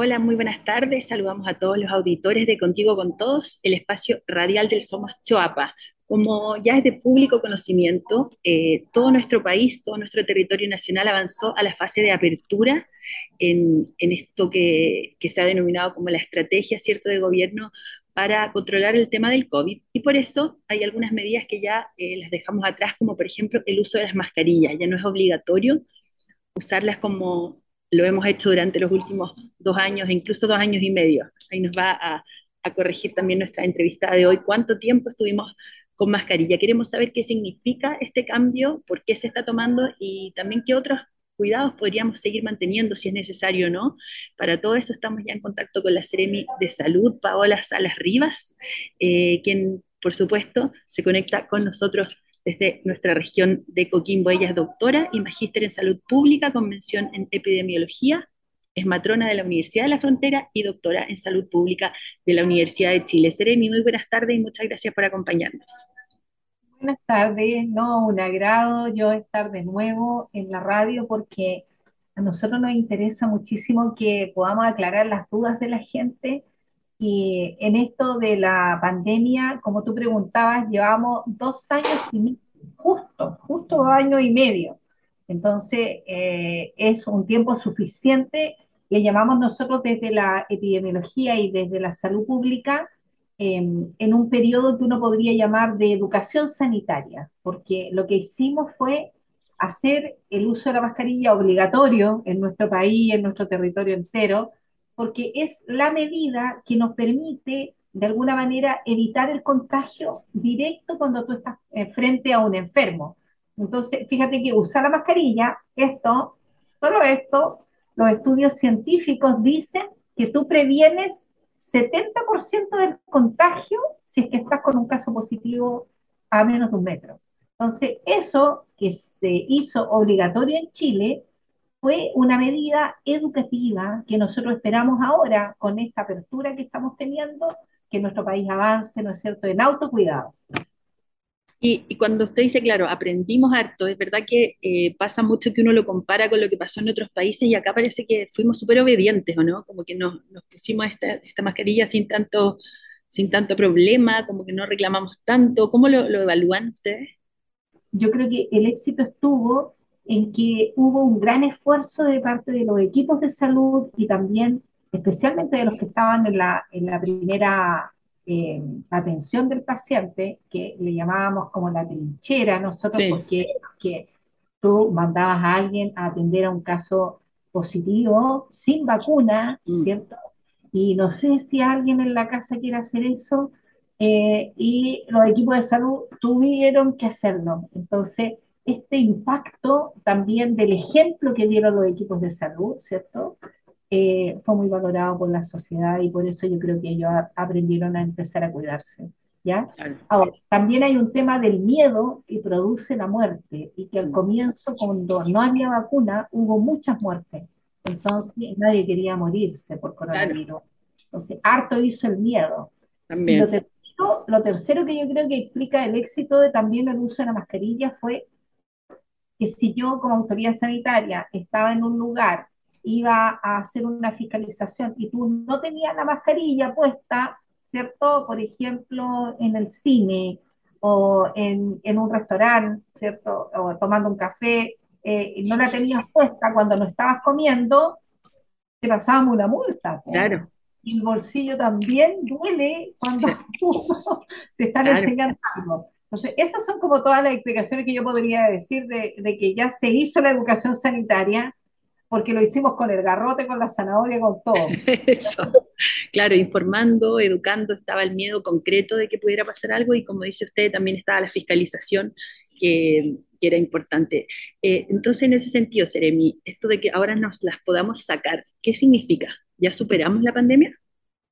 Hola, muy buenas tardes. Saludamos a todos los auditores de Contigo con Todos, el espacio radial del Somos Choapa. Como ya es de público conocimiento, eh, todo nuestro país, todo nuestro territorio nacional avanzó a la fase de apertura en, esto que, se ha denominado como la estrategia cierto de gobierno para controlar el tema del COVID. Y por eso hay algunas medidas que ya eh, las dejamos atrás, como por ejemplo el uso de las mascarillas. Ya no es obligatorio usarlas como lo hemos hecho durante los últimos dos años, incluso dos años y medio. Ahí nos va a, corregir también nuestra entrevista de hoy. ¿Cuánto tiempo estuvimos con mascarilla? Queremos saber qué significa este cambio, por qué se está tomando y también qué otros cuidados podríamos seguir manteniendo si es necesario o no. Para todo eso estamos ya en contacto con la Seremi de Salud, Paola Salas Rivas, eh, quien por supuesto se conecta con nosotros desde nuestra región de Coquimbo. Ella es doctora y magíster en salud pública con mención en epidemiología. Es matrona de la Universidad de la Frontera y doctora en salud pública de la Universidad de Chile. Seremi, muy buenas tardes y muchas gracias por acompañarnos. Buenas tardes, no, un agrado yo estar de nuevo en la radio porque a nosotros nos interesa muchísimo que podamos aclarar las dudas de la gente y en esto de la pandemia, como tú preguntabas, llevamos dos años y justo, justo dos años y medio. Entonces, eh, es un tiempo suficiente, le llamamos nosotros desde la epidemiología y desde la salud pública, em, en un periodo que uno podría llamar de educación sanitaria, porque lo que hicimos fue hacer el uso de la mascarilla obligatorio en nuestro país, en nuestro territorio entero, porque es la medida que nos permite, de alguna manera, evitar el contagio directo cuando tú estás eh, frente a un enfermo. Entonces, fíjate que usar la mascarilla, esto, solo esto, los estudios científicos dicen que tú previenes 70% del contagio si es que estás con un caso positivo a menos de un metro. Entonces, eso que se hizo obligatorio en Chile fue una medida educativa que nosotros esperamos ahora con esta apertura que estamos teniendo, que nuestro país avance, ¿no es cierto?, en autocuidado. Y, y cuando usted dice, claro, aprendimos harto, es verdad que eh, pasa mucho que uno lo compara con lo que pasó en otros países y acá parece que fuimos súper obedientes, ¿o no? Como que nos, nos pusimos esta, esta, mascarilla sin tanto, sin tanto problema, como que no reclamamos tanto. ¿Cómo lo, lo evalúan ustedes? Yo creo que el éxito estuvo en que hubo un gran esfuerzo de parte de los equipos de salud y también, especialmente de los que estaban en la, en la primera eh, atención del paciente, que le llamábamos como la trinchera nosotros, porque que tú mandabas a alguien a atender a un caso positivo sin vacuna, mm. ¿cierto? Y no sé si alguien en la casa quiere hacer eso, eh, y los equipos de salud tuvieron que hacerlo. Entonces, este impacto también del ejemplo que dieron los equipos de salud, ¿cierto? Eh, fue muy valorado por la sociedad y por eso yo creo que ellos aprendieron a empezar a cuidarse. ¿ya? Ahora, también hay un tema del miedo que produce la muerte y que al comienzo, cuando no había vacuna, hubo muchas muertes. Entonces, nadie quería morirse por coronavirus. Entonces, harto hizo el miedo. También. Lo tercero, lo tercero que yo creo que explica el éxito de también el uso de la mascarilla fue que si yo como autoridad sanitaria estaba en un lugar, iba a hacer una fiscalización y tú no tenías la mascarilla puesta, ¿cierto? Por ejemplo, en el cine o en, en un restaurante, ¿cierto? O tomando un café, eh, no la tenías puesta cuando no estabas comiendo, te pasábamos una multa. Claro. Y el bolsillo también duele cuando te están enseñando algo. Entonces, esas son como todas las explicaciones que yo podría decir de, que ya se hizo la educación sanitaria, porque lo hicimos con el garrote, con la zanahoria, con todo. Eso, claro, informando, educando, estaba el miedo concreto de que pudiera pasar algo y como dice usted, también estaba la fiscalización que, era importante. Eh, entonces, en ese sentido, Seremi, esto de que ahora nos las podamos sacar, ¿qué significa? ¿Ya superamos la pandemia?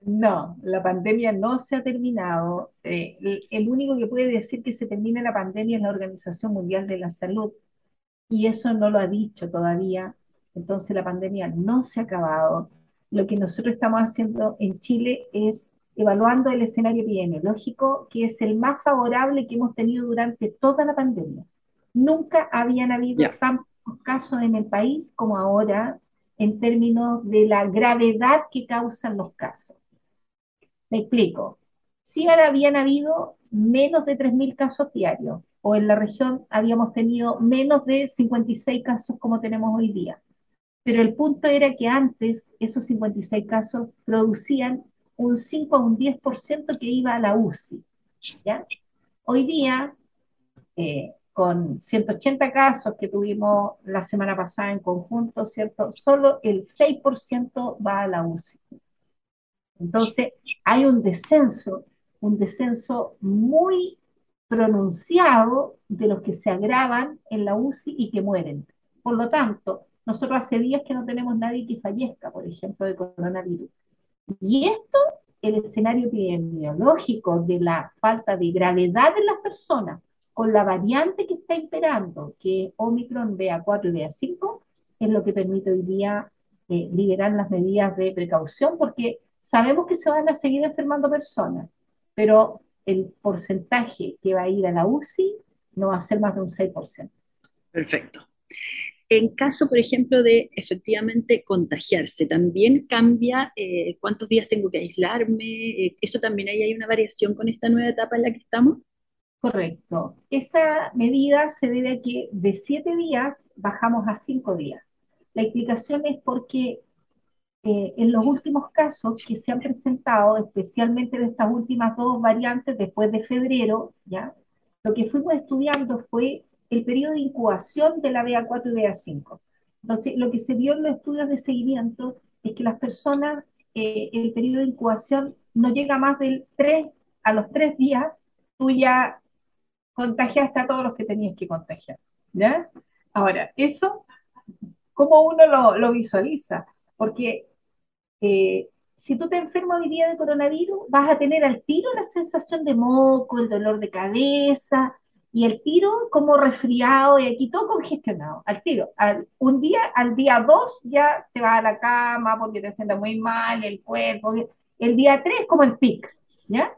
No, la pandemia no se ha terminado. Eh, el, único que puede decir que se termina la pandemia es la Organización Mundial de la Salud y eso no lo ha dicho todavía. Entonces la pandemia no se ha acabado. Lo que nosotros estamos haciendo en Chile es evaluando el escenario epidemiológico, que es el más favorable que hemos tenido durante toda la pandemia. Nunca habían habido tantos casos en el país como ahora en términos de la gravedad que causan los casos. Me explico. Si ahora habían habido menos de 3.000 casos diarios, o en la región habíamos tenido menos de 56 casos como tenemos hoy día. Pero el punto era que antes esos 56 casos producían un 5 a un 10% que iba a la UCI. Hoy día, eh, con 180 casos que tuvimos la semana pasada en conjunto, ¿cierto? Solo el 6% va a la UCI. Entonces, hay un descenso, un descenso muy pronunciado de los que se agravan en la UCI y que mueren. Por lo tanto, nosotros hace días que no tenemos nadie que fallezca, por ejemplo, de coronavirus. Y esto, el escenario epidemiológico de la falta de gravedad en las personas, con la variante que está imperando, que es Omicron BA4 y BA5, es lo que permite hoy día eh, liberar las medidas de precaución, porque sabemos que se van a seguir enfermando personas, pero el porcentaje que va a ir a la UCI no va a ser más de un 6%. Perfecto. En caso, por ejemplo, de efectivamente contagiarse, ¿también cambia eh, cuántos días tengo que aislarme? Eh, ¿Eso también ahí hay una variación con esta nueva etapa en la que estamos? Correcto. Esa medida se debe a que de siete días bajamos a cinco días. La explicación es porque eh, en los últimos casos que se han presentado, especialmente de estas últimas dos variantes después de febrero, ¿ya? lo que fuimos estudiando fue el periodo de incubación de la BA4 y BA5. Entonces, lo que se vio en los estudios de seguimiento es que las personas, eh, el periodo de incubación no llega más del 3, a los 3 días, tú ya contagiaste a todos los que tenías que contagiar. ¿ya? Ahora, eso, ¿cómo uno lo, lo visualiza? Porque eh, si tú te enfermas hoy día de coronavirus, vas a tener al tiro la sensación de moco, el dolor de cabeza, y el tiro como resfriado y aquí todo congestionado, al tiro. Al, un día, al día 2 ya te vas a la cama porque te sientes muy mal, el cuerpo. El día 3 como el pic, ¿ya?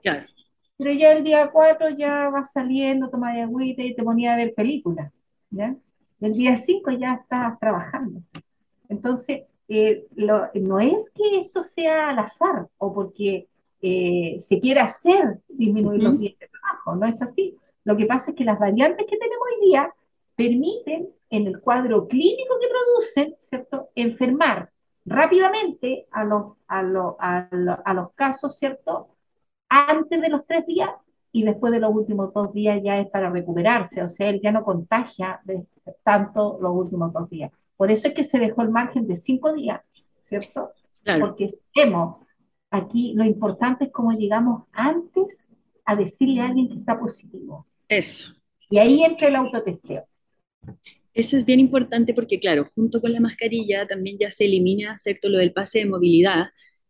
Pero ya el día 4 ya vas saliendo, tomas agüita y te ponías a ver películas, ¿ya? El día 5 ya estás trabajando. Entonces, eh, no es que esto sea al azar o porque eh, se quiera hacer disminuir los días de trabajo, no es así. Lo que pasa es que las variantes que tenemos hoy día permiten, en el cuadro clínico que producen, ¿cierto?, enfermar rápidamente a los, a, a, los casos, ¿cierto?, antes de los tres días y después de los últimos dos días ya es para recuperarse, o sea, él ya no contagia tanto los últimos dos días. Por eso es que se dejó el margen de cinco días, ¿cierto? Porque sabemos, aquí lo importante es cómo llegamos antes a decirle a alguien que está positivo. Eso. Y ahí entra el autotesteo. Eso es bien importante porque, claro, junto con la mascarilla también ya se elimina, ¿cierto?, lo del pase de movilidad,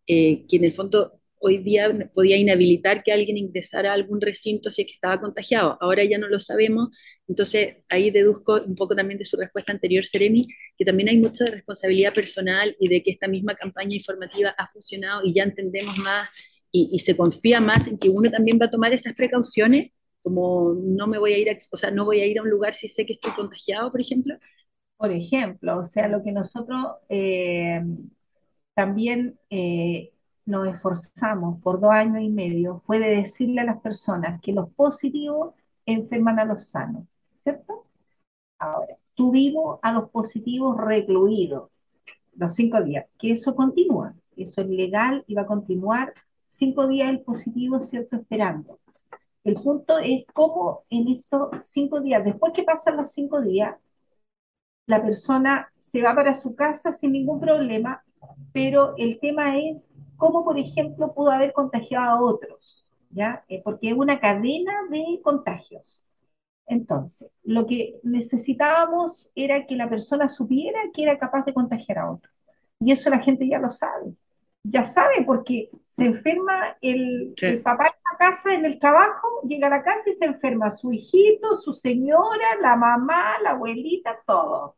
eh, que en el fondo hoy día podía inhabilitar que alguien ingresara a algún recinto si es que estaba contagiado. Ahora ya no lo sabemos, entonces ahí deduzco un poco también de su respuesta anterior, Seremi, que también hay mucha responsabilidad personal y de que esta misma campaña informativa ha funcionado y ya entendemos más y, se confía más en que uno también va a tomar esas precauciones, como no me voy a ir a, o sea, no voy a ir a un lugar si sé que estoy contagiado, por ejemplo. Por ejemplo, o sea, lo que nosotros eh, también eh, nos esforzamos por dos años y medio fue de decirle a las personas que los positivos enferman a los sanos, ¿cierto? Ahora, tuvimos a los positivos recluidos los cinco días, que eso continúa, eso es legal y va a continuar cinco días el positivo, ¿cierto? Esperando. El punto es cómo en estos cinco días, después que pasan los cinco días, la persona se va para su casa sin ningún problema, pero el tema es cómo, por ejemplo, pudo haber contagiado a otros, ¿ya? Eh, porque es una cadena de contagios. Entonces, lo que necesitábamos era que la persona supiera que era capaz de contagiar a otro. Y eso la gente ya lo sabe. Ya sabe porque se enferma el, el, papá en la casa, en el trabajo, llega a la casa y se enferma su hijito, su señora, la mamá, la abuelita, todo.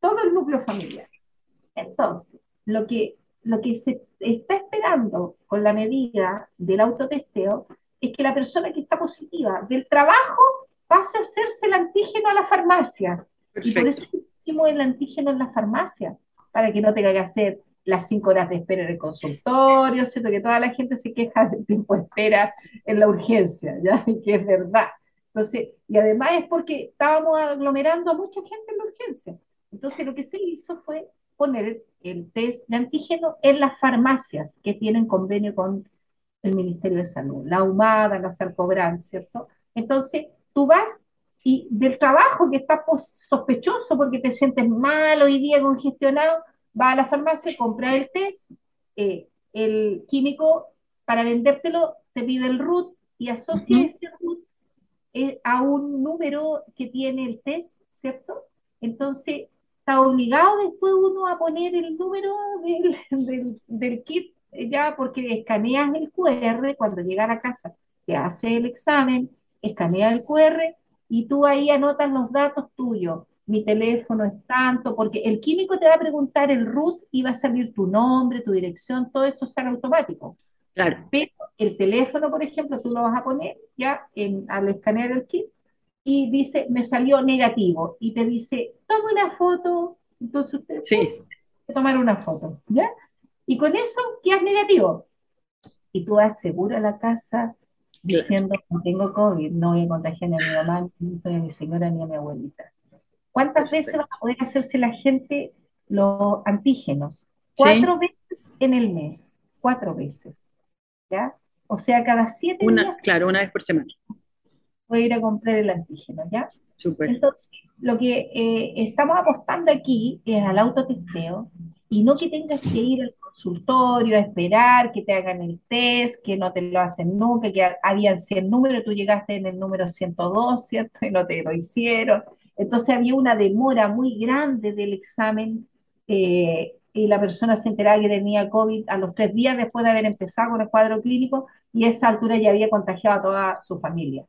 Todo el núcleo familiar. Entonces, lo que lo que se está esperando con la medida del autotesteo es que la persona que está positiva del trabajo pase a hacerse el antígeno a la farmacia. Y por eso hicimos el antígeno en la farmacia, para que no tenga que hacer las cinco horas de espera en el consultorio, ¿cierto? Que toda la gente se queja del tiempo de espera en la urgencia, ¿ya? Y que es verdad. Entonces, y además es porque estábamos aglomerando a mucha gente en la urgencia. Entonces, lo que se hizo fue poner el test de antígeno en las farmacias que tienen convenio con el Ministerio de Salud, la Humada, la Sarcobran, ¿cierto? Entonces, tú vas y del trabajo que está sospechoso porque te sientes mal hoy día congestionado, va a la farmacia, compra el test, eh, el químico para vendértelo te pide el RUT y asocia ese RUT eh, a un número que tiene el test, ¿cierto? Entonces, está obligado después uno a poner el número del, del, kit eh, ya porque escaneas el QR cuando llega a la casa, te hace el examen, escanea el QR y tú ahí anotas los datos tuyos. Mi teléfono es tanto, porque el químico te va a preguntar el root y va a salir tu nombre, tu dirección, todo eso sale automático. Claro. Pero el teléfono, por ejemplo, tú lo vas a poner ya en, al escanear el kit y dice, me salió negativo. Y te dice, toma una foto. Entonces usted sí. puede tomar una foto, ¿ya? Y con eso quedas negativo. Y tú aseguras la casa diciendo, no tengo COVID, no voy a contagiar ni a mi mamá, ni a mi señora, ni a mi abuelita. ¿Cuántas veces va a poder hacerse la gente los antígenos? Cuatro veces en el mes, cuatro veces. ¿ya? O sea, cada siete días. Claro, una vez por semana. A ir a comprar el antígeno, ¿ya? Entonces, lo que eh, estamos apostando aquí es al autotesteo y no que tengas que ir al consultorio a esperar que te hagan el test, que no te lo hacen nunca, que habían 100 números, tú llegaste en el número 102, ¿cierto? Y no te lo hicieron. Entonces había una demora muy grande del examen eh, y la persona se enteraba que tenía COVID a los tres días después de haber empezado con el cuadro clínico y a esa altura ya había contagiado a toda su familia.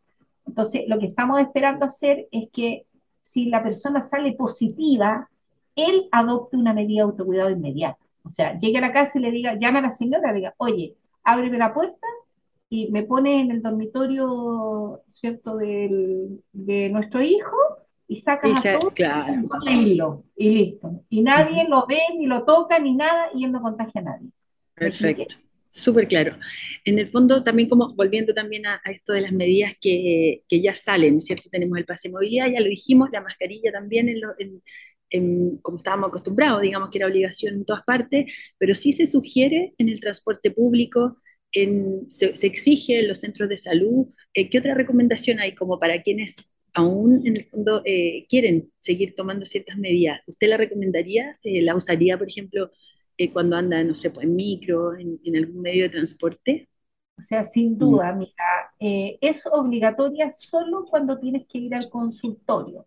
Entonces, lo que estamos esperando hacer es que si la persona sale positiva, él adopte una medida de autocuidado inmediata. O sea, llegue a la casa y le diga, llame a la señora, le diga, oye, ábreme la puerta y me pone en el dormitorio, ¿cierto?, del, de nuestro hijo y sacas a todos y listo. Y nadie lo ve, ni lo toca, ni nada, y él no contagia a nadie. Perfecto. Súper claro. En el fondo, también como volviendo también a, esto de las medidas que, que, ya salen, ¿cierto? Tenemos el pase de movilidad, ya lo dijimos, la mascarilla también, en como estábamos acostumbrados, digamos que era obligación en todas partes, pero sí se sugiere en el transporte público, en, se, exige en los centros de salud. Eh, ¿Qué otra recomendación hay como para quienes aún en el fondo eh, quieren seguir tomando ciertas medidas, ¿usted la recomendaría? Eh, ¿La usaría, por ejemplo, eh, cuando anda, no sé, pues, en micro, en, algún medio de transporte? O sea, sin duda, mm. mira, es obligatoria solo cuando tienes que ir al consultorio.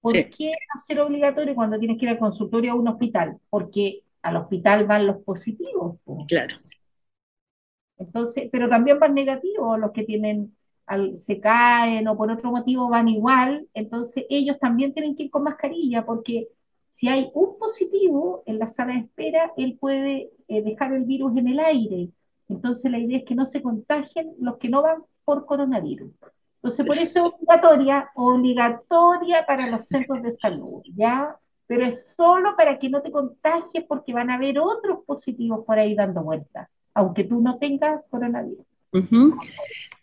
¿Por qué hacer obligatorio cuando tienes que ir al consultorio a un hospital? Porque al hospital van los positivos. Claro. Entonces, pero también van negativos los que tienen se caen o por otro motivo van igual, entonces ellos también tienen que ir con mascarilla porque si hay un positivo en la sala de espera, él puede eh, dejar el virus en el aire. Entonces la idea es que no se contagien los que no van por coronavirus. Entonces por eso es obligatoria, obligatoria para los centros de salud, ¿ya? Pero es solo para que no te contagies porque van a haber otros positivos por ahí dando vueltas, aunque tú no tengas coronavirus.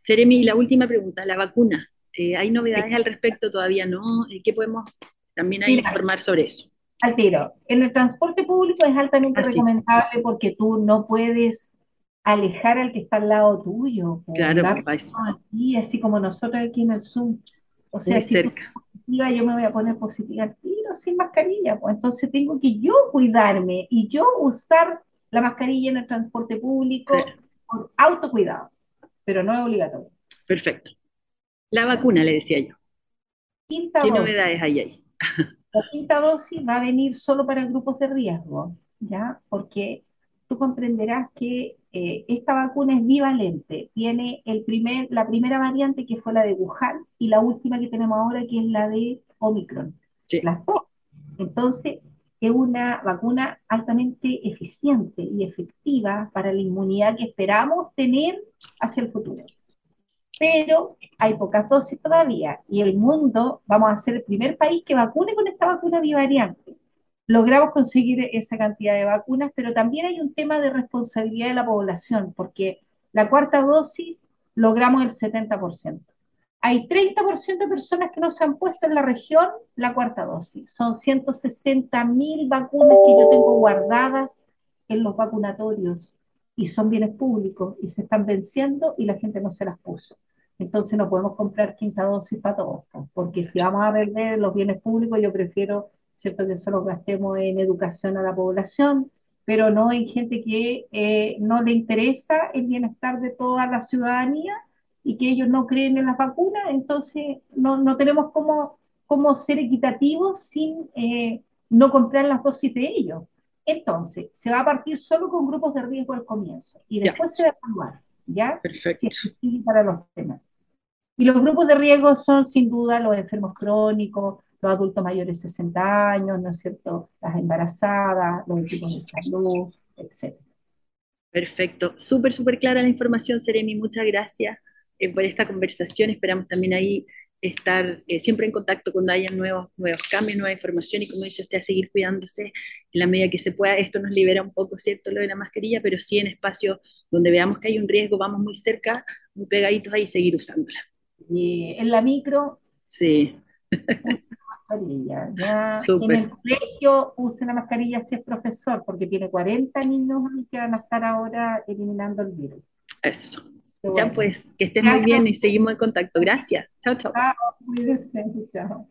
Seremi, la última pregunta, la vacuna. Eh, ¿Hay novedades al respecto? Todavía no. Eh, ¿Qué podemos también hay informar sobre eso? Al tiro. En el transporte público es altamente recomendable porque tú no puedes alejar al que está al lado tuyo. Claro, aquí, así como nosotros aquí en el Zoom. O sea, si cerca. yo me voy a poner positiva al tiro sin mascarilla. Pues entonces tengo que yo cuidarme y yo usar la mascarilla en el transporte público por autocuidado pero no es obligatorio. Perfecto. La vacuna, le decía yo. ¿Qué novedades hay ahí? La quinta dosis va a venir solo para grupos de riesgo, ¿ya? Porque tú comprenderás que eh, esta vacuna es bivalente. Tiene el primer, la primera variante que fue la de Wuhan y la última que tenemos ahora que es la de Omicron. Las dos. Entonces, es una vacuna altamente eficiente y efectiva para la inmunidad que esperamos tener hacia el futuro. Pero hay pocas dosis todavía y el mundo, vamos a ser el primer país que vacune con esta vacuna bivariante. logramos conseguir esa cantidad de vacunas, pero también hay un tema de responsabilidad de la población, porque la cuarta dosis logramos el 70%. Hay 30% de personas que no se han puesto en la región la cuarta dosis. Son 160 mil vacunas que yo tengo guardadas en los vacunatorios y son bienes públicos y se están venciendo y la gente no se las puso. Entonces no podemos comprar quinta dosis para todos, porque si vamos a vender los bienes públicos, yo prefiero ¿cierto? que solo gastemos en educación a la población, pero no en gente que eh, no le interesa el bienestar de toda la ciudadanía y que ellos no creen en las vacunas, entonces no, no tenemos cómo, cómo ser equitativos sin eh, no comprar las dosis de ellos. Entonces, se va a partir solo con grupos de riesgo al comienzo y después se va a evaluar, ¿ya? Perfecto. Si para los temas. Y los grupos de riesgo son sin duda los enfermos crónicos, los adultos mayores de 60 años, ¿no es cierto? Las embarazadas, los equipos de salud, etc. Perfecto. Súper, súper clara la información, Seremi. Muchas gracias eh, por esta conversación. Esperamos también ahí estar eh, siempre en contacto cuando haya nuevos, nuevos cambios, nueva información y como dice usted, seguir cuidándose en la medida que se pueda. Esto nos libera un poco, ¿cierto?, lo de la mascarilla, pero sí en espacios donde veamos que hay un riesgo, vamos muy cerca, muy pegaditos ahí seguir usándola. Y en la micro. Sí. mascarilla. Ya en el colegio use la mascarilla si es profesor, porque tiene 40 niños que van a estar ahora eliminando el virus. Eso. Ya pues, que estén muy bien y seguimos en contacto. Gracias. Chao, chao. Chao, chao.